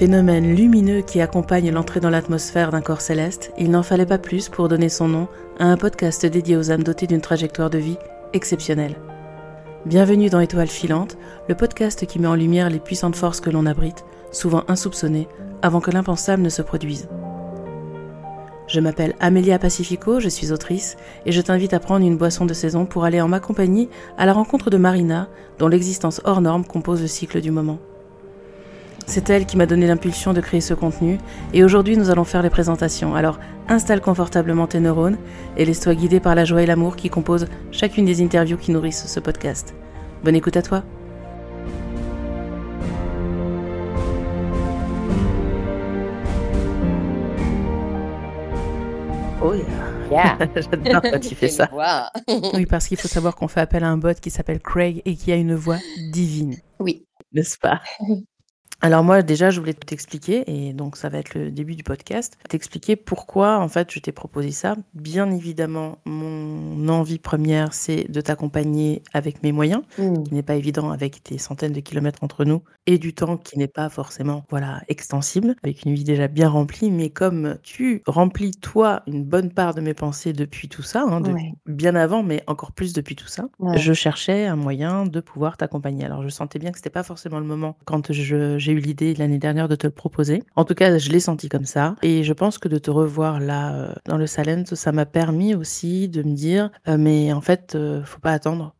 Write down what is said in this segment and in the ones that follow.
Phénomène lumineux qui accompagne l'entrée dans l'atmosphère d'un corps céleste, il n'en fallait pas plus pour donner son nom à un podcast dédié aux âmes dotées d'une trajectoire de vie exceptionnelle. Bienvenue dans Étoile filante, le podcast qui met en lumière les puissantes forces que l'on abrite, souvent insoupçonnées, avant que l'impensable ne se produise. Je m'appelle Amelia Pacifico, je suis autrice, et je t'invite à prendre une boisson de saison pour aller en ma compagnie à la rencontre de Marina, dont l'existence hors norme compose le cycle du moment. C'est elle qui m'a donné l'impulsion de créer ce contenu, et aujourd'hui nous allons faire les présentations. Alors installe confortablement tes neurones et laisse-toi guider par la joie et l'amour qui composent chacune des interviews qui nourrissent ce podcast. Bonne écoute à toi! Oh yeah. J'adore quand tu fais ça. oui, parce qu'il faut savoir qu'on fait appel à un bot qui s'appelle Craig et qui a une voix divine. Oui. N'est-ce pas? alors moi déjà je voulais t'expliquer et donc ça va être le début du podcast, t'expliquer pourquoi en fait je t'ai proposé ça. Bien évidemment mon envie première c'est de t'accompagner avec mes moyens, mmh. qui n'est pas évident avec des centaines de kilomètres entre nous et du temps qui n'est pas forcément voilà extensible avec une vie déjà bien remplie. Mais comme tu remplis toi une bonne part de mes pensées depuis tout ça, hein, bien avant mais encore plus depuis tout ça, je cherchais un moyen de pouvoir t'accompagner. Alors je sentais bien que c'était pas forcément le moment quand je j'ai eu l'idée l'année dernière de te le proposer. En tout cas, je l'ai senti comme ça. Et je pense que de te revoir là, euh, dans le Salent, ça m'a permis aussi de me dire, euh, mais en fait, euh, faut pas attendre.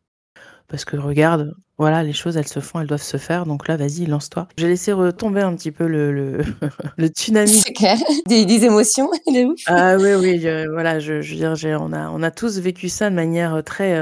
Parce que regarde, voilà, les choses, elles se font, elles doivent se faire. Donc là, vas-y, lance-toi. J'ai laissé retomber un petit peu le, le, le tsunami. C'est clair. Des, des émotions, de ouf. Ah oui, oui, voilà, je, je veux dire, on a, on a tous vécu ça de manière très.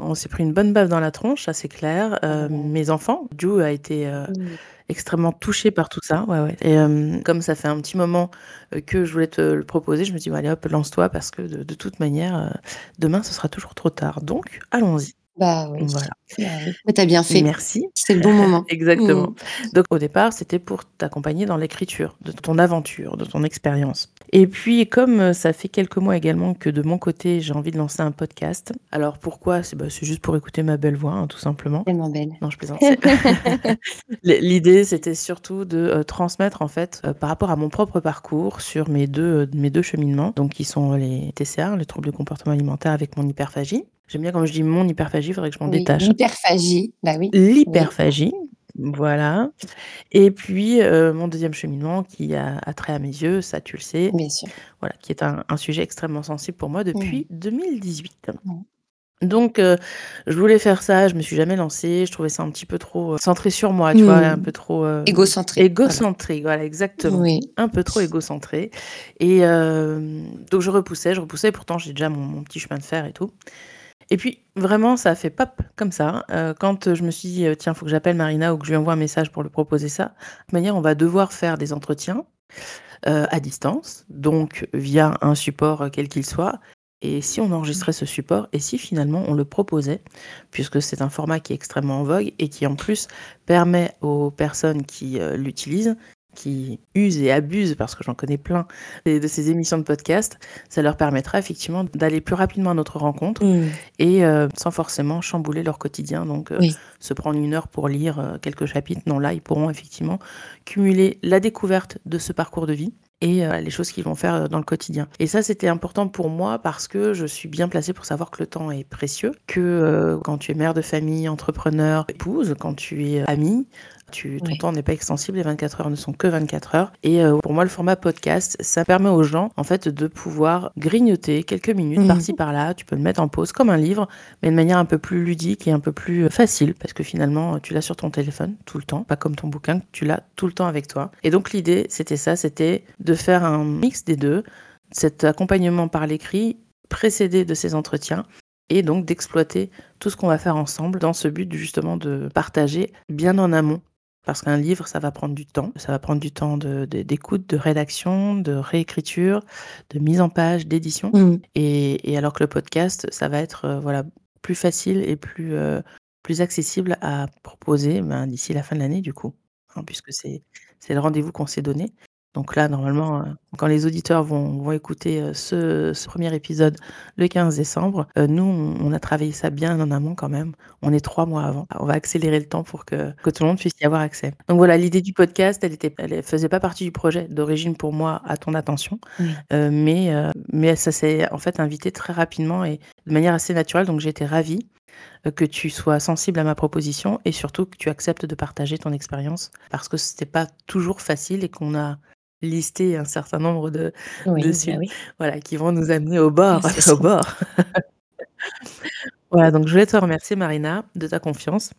on s'est pris une bonne baffe dans la tronche, ça c'est clair. Mes enfants, Ju a été. Mmh extrêmement touchée par tout ça. Ouais, ouais. Et euh, comme ça fait un petit moment euh, que je voulais te le proposer, je me dis, allez hop, lance-toi parce que de, toute manière, euh, demain, ce sera toujours trop tard. Donc, allons-y. Bah oui. Voilà. Bah, t'as bien fait. Merci. C'est le bon moment. Exactement. Mmh. Donc au départ, c'était pour t'accompagner dans l'écriture de ton aventure, de ton expérience. Et puis comme euh, ça fait quelques mois également que de mon côté, j'ai envie de lancer un podcast. Alors pourquoi? C'est bah, juste pour écouter ma belle voix, hein, tout simplement. Tellement belle. Non, je plaisante. L'idée, c'était surtout de euh, transmettre en fait euh, par rapport à mon propre parcours sur mes deux mes deux cheminements, donc qui sont les TCA, les troubles du comportement alimentaire avec mon hyperphagie J'aime bien quand je dis mon hyperphagie, il faudrait que je m'en détache. L'hyperphagie, bah oui. L'hyperphagie, voilà. Et puis, euh, mon deuxième cheminement qui a, trait à mes yeux, ça tu le sais. Bien sûr. Voilà, qui est un, sujet extrêmement sensible pour moi depuis 2018. Donc, euh, je voulais faire ça, je me suis jamais lancée, je trouvais ça un petit peu trop euh, centré sur moi, tu vois, un peu trop égocentré. Égocentré, voilà, exactement. Oui. Un peu trop égocentré. Et donc, je repoussais, je repoussais, pourtant j'ai déjà mon, mon, petit chemin de fer et tout. Et puis, vraiment, ça a fait pop comme ça. Euh, quand je me suis dit, tiens, il faut que j'appelle Marina ou que je lui envoie un message pour lui proposer ça, de toute manière, on va devoir faire des entretiens euh, à distance, donc via un support euh, quel qu'il soit. Et si on enregistrait ce support, et si finalement on le proposait, puisque c'est un format qui est extrêmement en vogue et qui en plus permet aux personnes qui l'utilisent qui usent et abusent, parce que j'en connais plein, de, ces émissions de podcast, ça leur permettra effectivement d'aller plus rapidement à notre rencontre mmh. et euh, sans forcément chambouler leur quotidien. Donc, euh, se prendre une heure pour lire euh, quelques chapitres, non, là, ils pourront effectivement cumuler la découverte de ce parcours de vie et les choses qu'ils vont faire dans le quotidien. Et ça, c'était important pour moi parce que je suis bien placée pour savoir que le temps est précieux, que quand tu es mère de famille, entrepreneur, épouse, quand tu es amie, tu, ton temps n'est pas extensible, les 24 heures ne sont que 24 heures. Et euh, pour moi, le format podcast, ça permet aux gens, en fait, de pouvoir grignoter quelques minutes mhm. par-ci par-là. Tu peux le mettre en pause comme un livre, mais de manière un peu plus ludique et un peu plus euh, facile, parce que finalement, tu l'as sur ton téléphone tout le temps, pas comme ton bouquin, tu l'as tout le temps avec toi. Et donc l'idée, c'était ça, c'était de faire un mix des deux, cet accompagnement par l'écrit précédé de ces entretiens et donc d'exploiter tout ce qu'on va faire ensemble dans ce but justement de partager bien en amont parce qu'un livre, ça va prendre du temps. Ça va prendre du temps d'écoute, de, rédaction, de réécriture, de mise en page, d'édition. Mmh. Et, alors que le podcast, ça va être euh, voilà, plus facile et plus, euh, plus accessible à proposer ben, d'ici la fin de l'année, du coup. Hein, puisque c'est le rendez-vous qu'on s'est donné. Donc là, normalement, quand les auditeurs vont, vont écouter ce, ce, premier épisode le 15 décembre, nous, on a travaillé ça bien en amont quand même. On est trois mois avant. On va accélérer le temps pour que, que tout le monde puisse y avoir accès. Donc voilà, l'idée du podcast, elle était, elle faisait pas partie du projet d'origine pour moi à ton attention, mais, mais ça s'est en fait invité très rapidement et de manière assez naturelle. Donc j'étais ravie que tu sois sensible à ma proposition et surtout que tu acceptes de partager ton expérience parce que c'était pas toujours facile et qu'on a lister un certain nombre de oui, de bah voilà, qui vont nous amener au bord, au bord. Voilà, donc je voulais te remercier Marina de ta confiance.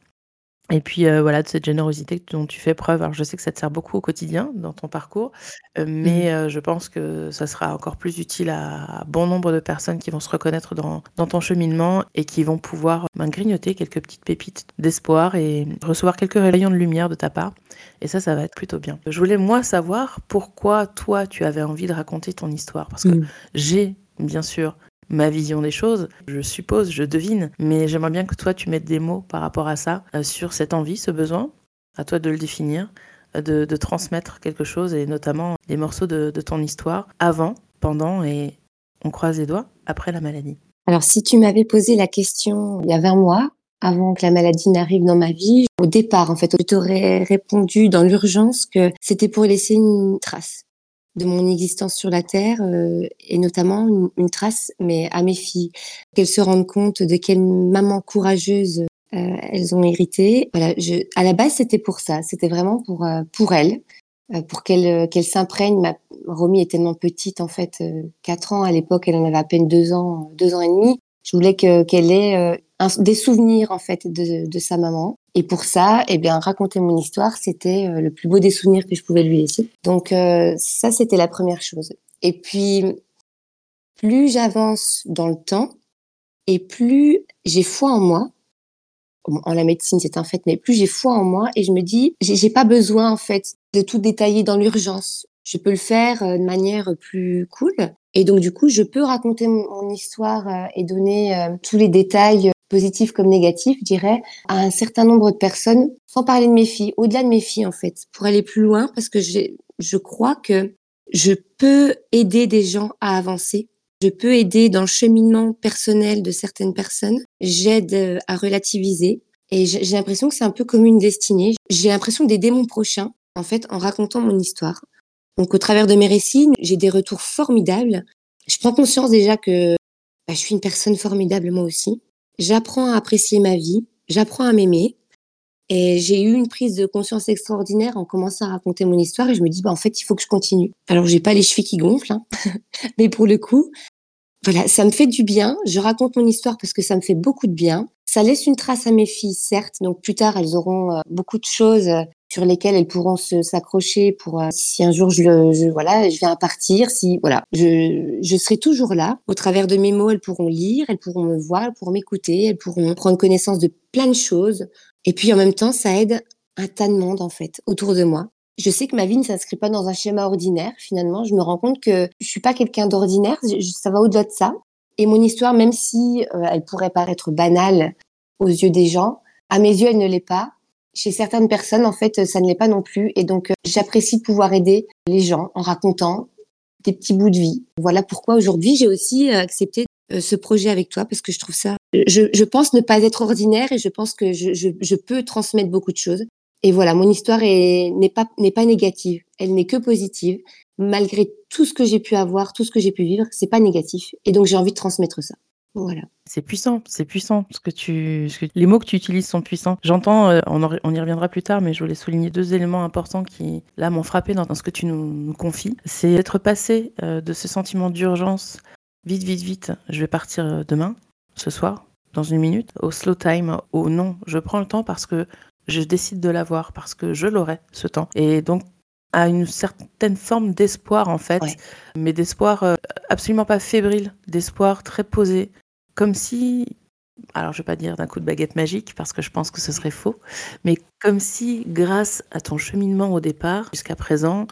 Et puis, euh, voilà, de cette générosité dont tu fais preuve. Alors je sais que ça te sert beaucoup au quotidien dans ton parcours, euh, mais mmh. euh, je pense que ça sera encore plus utile à bon nombre de personnes qui vont se reconnaître dans dans ton cheminement et qui vont pouvoir, ben, grignoter quelques petites pépites d'espoir et recevoir quelques rayons de lumière de ta part et ça, ça va être plutôt bien. Je voulais moi savoir pourquoi toi, tu avais envie de raconter ton histoire parce que mmh. j'ai bien sûr ma vision des choses, je suppose, je devine, mais j'aimerais bien que toi tu mettes des mots par rapport à ça, euh, sur cette envie, ce besoin, à toi de le définir, euh, de, transmettre quelque chose et notamment des morceaux de, de ton histoire avant, pendant et on croise les doigts après la maladie. Alors si tu m'avais posé la question il y a 20 mois, avant que la maladie n'arrive dans ma vie, au départ en fait, je t'aurais répondu dans l'urgence que c'était pour laisser une trace de mon existence sur la terre euh, et notamment une, trace mais à mes filles qu'elles se rendent compte de quelle maman courageuse euh, elles ont hérité. Voilà je, à la base c'était pour ça. C'était vraiment pour euh, pour elles pour qu'elles qu'elles s'imprègnent. Ma Romy est tellement petite en fait quatre ans. À l'époque elle en avait à peine deux ans deux ans et demi. Je voulais que qu'elle ait des souvenirs en fait de, de, sa maman. Et pour ça, eh bien, raconter mon histoire, c'était euh, le plus beau des souvenirs que je pouvais lui laisser. Donc euh, ça, c'était la première chose. Et puis, plus j'avance dans le temps, et plus j'ai foi en moi. En la médecine, c'est un fait, mais plus j'ai foi en moi, et je me dis, j'ai pas besoin en fait de tout détailler dans l'urgence. Je peux le faire euh, de manière plus cool. Et donc du coup, je peux raconter mon, histoire et donner tous les détails positif comme négatif, je dirais, à un certain nombre de personnes, sans parler de mes filles, au-delà de mes filles en fait, pour aller plus loin, parce que je crois que je peux aider des gens à avancer. Je peux aider dans le cheminement personnel de certaines personnes. J'aide euh, à relativiser. Et j'ai l'impression que c'est un peu comme une destinée. J'ai l'impression d'aider mon prochain, en fait, en racontant mon histoire. Donc, au travers de mes récits, j'ai des retours formidables. Je prends conscience déjà que bah, je suis une personne formidable moi aussi j'apprends à apprécier ma vie, j'apprends à m'aimer. Et j'ai eu une prise de conscience extraordinaire en commençant à raconter mon histoire et je me dis, bah, en fait, il faut que je continue. Alors, j'ai pas les chevilles qui gonflent, hein. mais pour le coup, voilà, ça me fait du bien. Je raconte mon histoire parce que ça me fait beaucoup de bien. Ça laisse une trace à mes filles, certes. Donc, plus tard, elles auront euh, beaucoup de choses euh, sur lesquelles elles pourront s'accrocher pour euh, si un jour je, le, voilà je viens à partir si voilà. Je, je serai toujours là. Au travers de mes mots elles pourront lire elles pourront me voir elles pourront m'écouter elles pourront prendre connaissance de plein de choses. Et puis en même temps ça aide un tas de monde en fait autour de moi. Je sais que ma vie ne s'inscrit pas dans un schéma ordinaire finalement. Je me rends compte que je suis pas quelqu'un d'ordinaire. Ça va au-delà de ça. Et mon histoire même si euh, elle pourrait paraître banale aux yeux des gens à mes yeux elle ne l'est pas chez certaines personnes, en fait, ça ne l'est pas non plus. Et donc, euh, j'apprécie de pouvoir aider les gens en racontant des petits bouts de vie. Voilà pourquoi aujourd'hui, j'ai aussi euh, accepté euh, ce projet avec toi parce que je trouve ça. Je, je pense ne pas être ordinaire et je pense que je, je, je peux transmettre beaucoup de choses. Et voilà, mon histoire n'est pas n'est pas négative, elle n'est que positive. Malgré tout ce que j'ai pu avoir, tout ce que j'ai pu vivre, c'est pas négatif. Et donc j'ai envie de transmettre ça. Voilà. C'est puissant, c'est puissant. Ce que tu, les mots que tu utilises sont puissants. J'entends, euh, on, y reviendra plus tard, mais je voulais souligner deux éléments importants qui, là, m'ont frappé dans, ce que tu nous, confies. C'est être passé euh, de ce sentiment d'urgence, vite, vite, vite, je vais partir euh, demain, ce soir, dans une minute, au slow time, au non, je prends le temps parce que je décide de l'avoir, parce que je l'aurai, ce temps. Et donc, à une certaine forme d'espoir en fait, mais d'espoir absolument pas fébrile, d'espoir très posé, comme si, alors je vais pas dire d'un coup de baguette magique parce que je pense que ce serait faux, mais comme si grâce à ton cheminement au départ jusqu'à présent,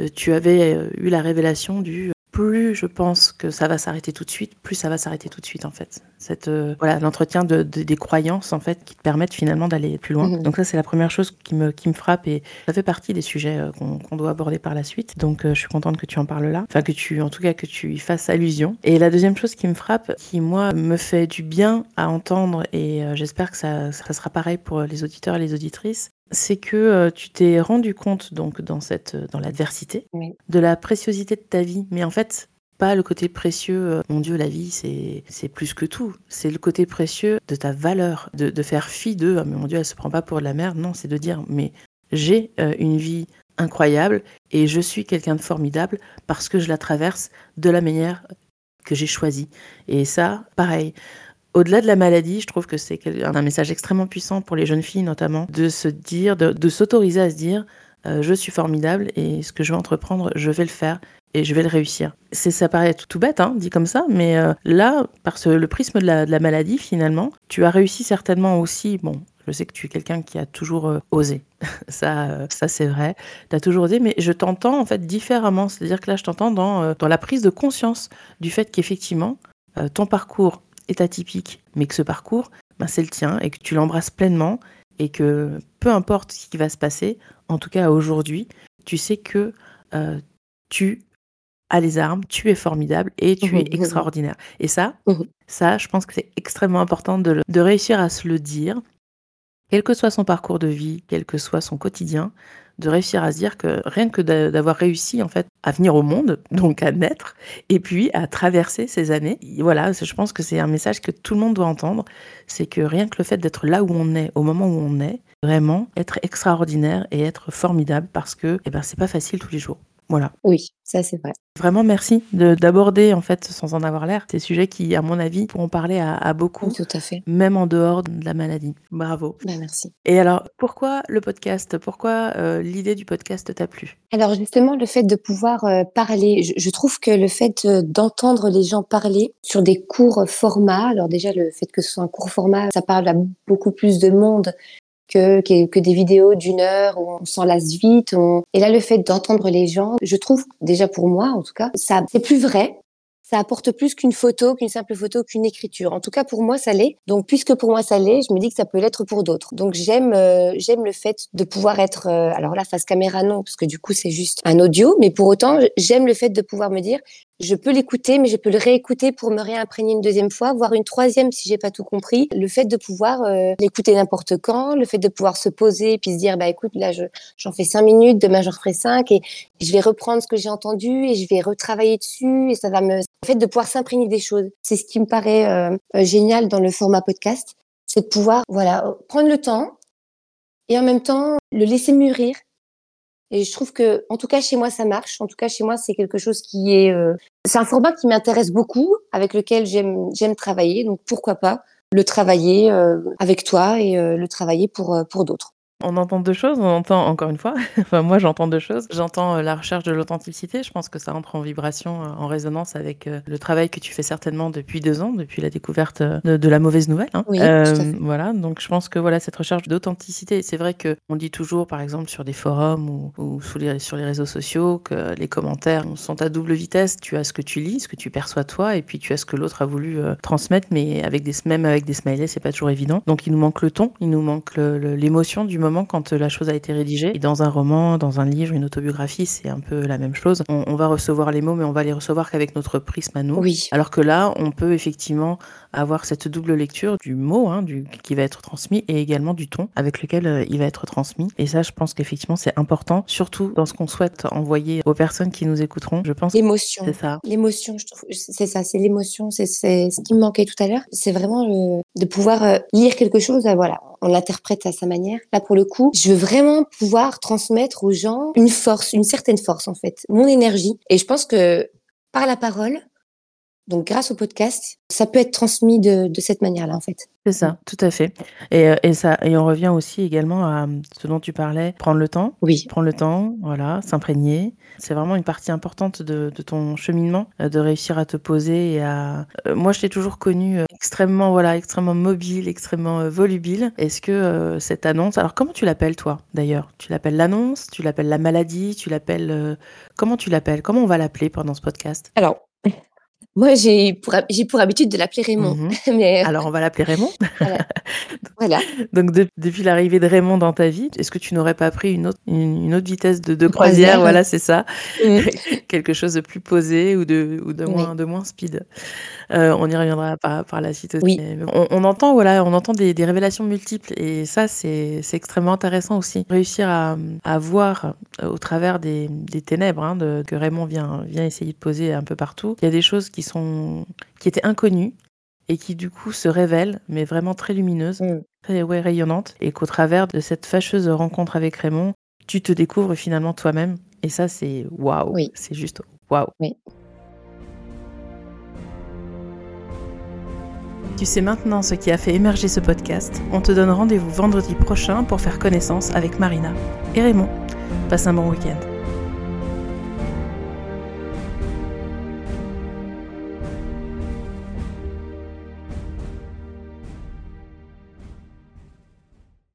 euh, tu avais euh, eu la révélation du plus je pense que ça va s'arrêter tout de suite, plus ça va s'arrêter tout de suite en fait. Cette euh, voilà l'entretien de, des croyances en fait qui te permettent finalement d'aller plus loin. Mhm. Donc ça c'est la première chose qui me qui me frappe et ça fait partie des sujets euh, qu'on doit aborder par la suite. Donc euh, je suis contente que tu en parles là, enfin que tu en tout cas que tu y fasses allusion. Et la deuxième chose qui me frappe, qui moi me fait du bien à entendre et j'espère que ça, ça sera pareil pour les auditeurs et les auditrices, c'est que tu t'es rendu compte donc dans cette dans l'adversité de la préciosité de ta vie. Mais en fait pas le côté précieux mon dieu la vie c'est c'est plus que tout. C'est le côté précieux de ta valeur de, de faire fi de ah, mais mon dieu elle se prend pas pour de la merde. Non c'est de dire mais j'ai une vie incroyable et je suis quelqu'un de formidable parce que je la traverse de la manière que j'ai choisie. Et ça pareil au-delà de la maladie, je trouve que c'est un message extrêmement puissant pour les jeunes filles notamment, de se dire, de, s'autoriser à se dire, euh, je suis formidable et ce que je vais entreprendre, je vais le faire et je vais le réussir. C'est ça paraît tout, bête, hein, dit comme ça, mais euh, là, par le prisme de la, maladie, finalement, tu as réussi certainement aussi. Bon, je sais que tu es quelqu'un qui a toujours euh, osé. ça, ça c'est vrai. Tu as toujours osé, mais je t'entends en fait différemment. C'est-à-dire que là, je t'entends dans, dans la prise de conscience du fait qu'effectivement, ton parcours est atypique, mais que ce parcours, ben, c'est le tien et que tu l'embrasses pleinement et que peu importe ce qui va se passer, en tout cas aujourd'hui, tu sais que euh, tu as les armes, tu es formidable et tu es mmh mmh extraordinaire. Et ça, mmh ça, je pense que c'est extrêmement important de, de réussir à se le dire, quel que soit son parcours de vie, quel que soit son quotidien, de réussir à se dire que rien que d'avoir réussi en fait à venir au monde, donc à naître, et puis à traverser ces années, voilà, je pense que c'est un message que tout le monde doit entendre, c'est que rien que le fait d'être là où on est, au moment où on est, vraiment être extraordinaire et être formidable parce que eh ben, c'est pas facile tous les jours. Voilà. Oui, ça c'est vrai. Vraiment merci d'aborder en fait sans en avoir l'air ces sujets qui, à mon avis, pourront parler à, beaucoup. tout à fait. Même en dehors de la maladie. Bravo. Ben, merci. Et alors, pourquoi le podcast? Pourquoi euh, l'idée du podcast t'a plu? Alors justement, le fait de pouvoir euh, parler, je, trouve que le fait euh, d'entendre les gens parler sur des courts formats, alors déjà le fait que ce soit un court format, ça parle à beaucoup plus de monde que, que, des vidéos d'une heure où on s'en lasse vite. Et là, le fait d'entendre les gens, je trouve, déjà pour moi en tout cas, ça c'est plus vrai ça apporte plus qu'une photo, qu'une simple photo, qu'une écriture. En tout cas, pour moi, ça l'est. Donc, puisque pour moi, ça l'est, je me dis que ça peut l'être pour d'autres. Donc, j'aime, euh, j'aime le fait de pouvoir être, euh, alors là, face caméra, non, parce que du coup, c'est juste un audio, mais pour autant, j'aime le fait de pouvoir me dire, je peux l'écouter, mais je peux le réécouter pour me réimprégner une deuxième fois, voire une troisième si j'ai pas tout compris. Le fait de pouvoir euh, l'écouter n'importe quand, le fait de pouvoir se poser puis se dire bah écoute là j'en fais cinq minutes, demain j'en ferai cinq et je vais reprendre ce que j'ai entendu et je vais retravailler dessus et ça va me le fait de pouvoir s'imprégner des choses. C'est ce qui me paraît euh, euh, génial dans le format podcast, c'est de pouvoir voilà prendre le temps et en même temps le laisser mûrir et je trouve que, en tout cas, chez moi, ça marche. En tout cas, chez moi, c'est quelque chose qui est, euh, c'est un format qui m'intéresse beaucoup, avec lequel j'aime, j'aime travailler. Donc, pourquoi pas le travailler euh, avec toi et euh, le travailler pour, pour d'autres. On entend deux choses, on entend encore une fois, enfin moi j'entends deux choses. J'entends euh, la recherche de l'authenticité, je pense que ça entre en vibration, euh, en résonance avec euh, le travail que tu fais certainement depuis deux ans, depuis la découverte de, la mauvaise nouvelle. Hein. Oui, Voilà, donc je pense que voilà cette recherche d'authenticité, c'est vrai que on dit toujours par exemple sur des forums ou, ou sur, les, sur les réseaux sociaux que les commentaires sont à double vitesse. Tu as ce que tu lis, ce que tu perçois toi, et puis tu as ce que l'autre a voulu transmettre, mais avec des même avec des smileys, c'est pas toujours évident. Donc il nous manque le ton, il nous manque l'émotion du moment quand la chose a été rédigée. Et dans un roman, dans un livre, une autobiographie, c'est un peu la même chose. On, va recevoir les mots, mais on va les recevoir qu'avec notre prisme à nous. Oui. Alors que là, on peut effectivement avoir cette double lecture du mot hein, du, qui va être transmis et également du ton avec lequel euh, il va être transmis. Et ça, je pense qu'effectivement, c'est important, surtout dans ce qu'on souhaite envoyer aux personnes qui nous écouteront. Je pense. L'émotion. C'est ça. L'émotion, je trouve. C'est ça, c'est l'émotion. C'est ce qui me manquait tout à l'heure. C'est vraiment le, de pouvoir euh, lire quelque chose. Euh, voilà, on l'interprète à sa manière. Là, pour le coup, je veux vraiment pouvoir transmettre aux gens une force, une certaine force en fait, mon énergie. Et je pense que par la parole, Donc, grâce au podcast, ça peut être transmis de, de cette manière-là, en fait. C'est ça, tout à fait. Et, euh, et, ça, et on revient aussi également à ce dont tu parlais, prendre le temps. Oui. Prendre le temps, voilà, s'imprégner. C'est vraiment une partie importante de, de, ton cheminement, euh, de réussir à te poser et à. Euh, moi, je t'ai toujours connu extrêmement, voilà, extrêmement mobile, extrêmement volubile. Est-ce que cette annonce, alors comment tu l'appelles toi, d'ailleurs? Tu l'appelles l'annonce? Tu l'appelles la maladie? Tu l'appelles Comment tu l'appelles? Comment on va l'appeler pendant ce podcast? Alors, moi, j'ai pour, j'ai pour habitude de l'appeler Raymond. Mais... Euh, Alors, on va l'appeler Raymond. voilà. Donc, depuis l'arrivée de Raymond dans ta vie, est-ce que tu n'aurais pas pris une autre, une, autre vitesse de, de croisière, Voilà, c'est ça. Mmh. Quelque chose de plus posé ou de, ou de, moins, de moins speed. Euh, on y reviendra par, par la suite aussi. Oui. On, on, entend, voilà, on entend des, des, révélations multiples et ça, c'est extrêmement intéressant aussi. Réussir à, à voir euh, au travers des, des ténèbres hein, de, que Raymond vient, vient essayer de poser un peu partout. Il y a des choses qui sont qui étaient inconnues et qui du coup se révèlent, mais vraiment très lumineuses, mmh. très ouais, rayonnantes, et qu'au travers de cette fâcheuse rencontre avec Raymond, tu te découvres finalement toi-même. Et ça, c'est waouh. Oui. C'est juste waouh. Oui. Tu sais maintenant ce qui a fait émerger ce podcast. On te donne rendez-vous vendredi prochain pour faire connaissance avec Marina et Raymond. Passe un bon week-end.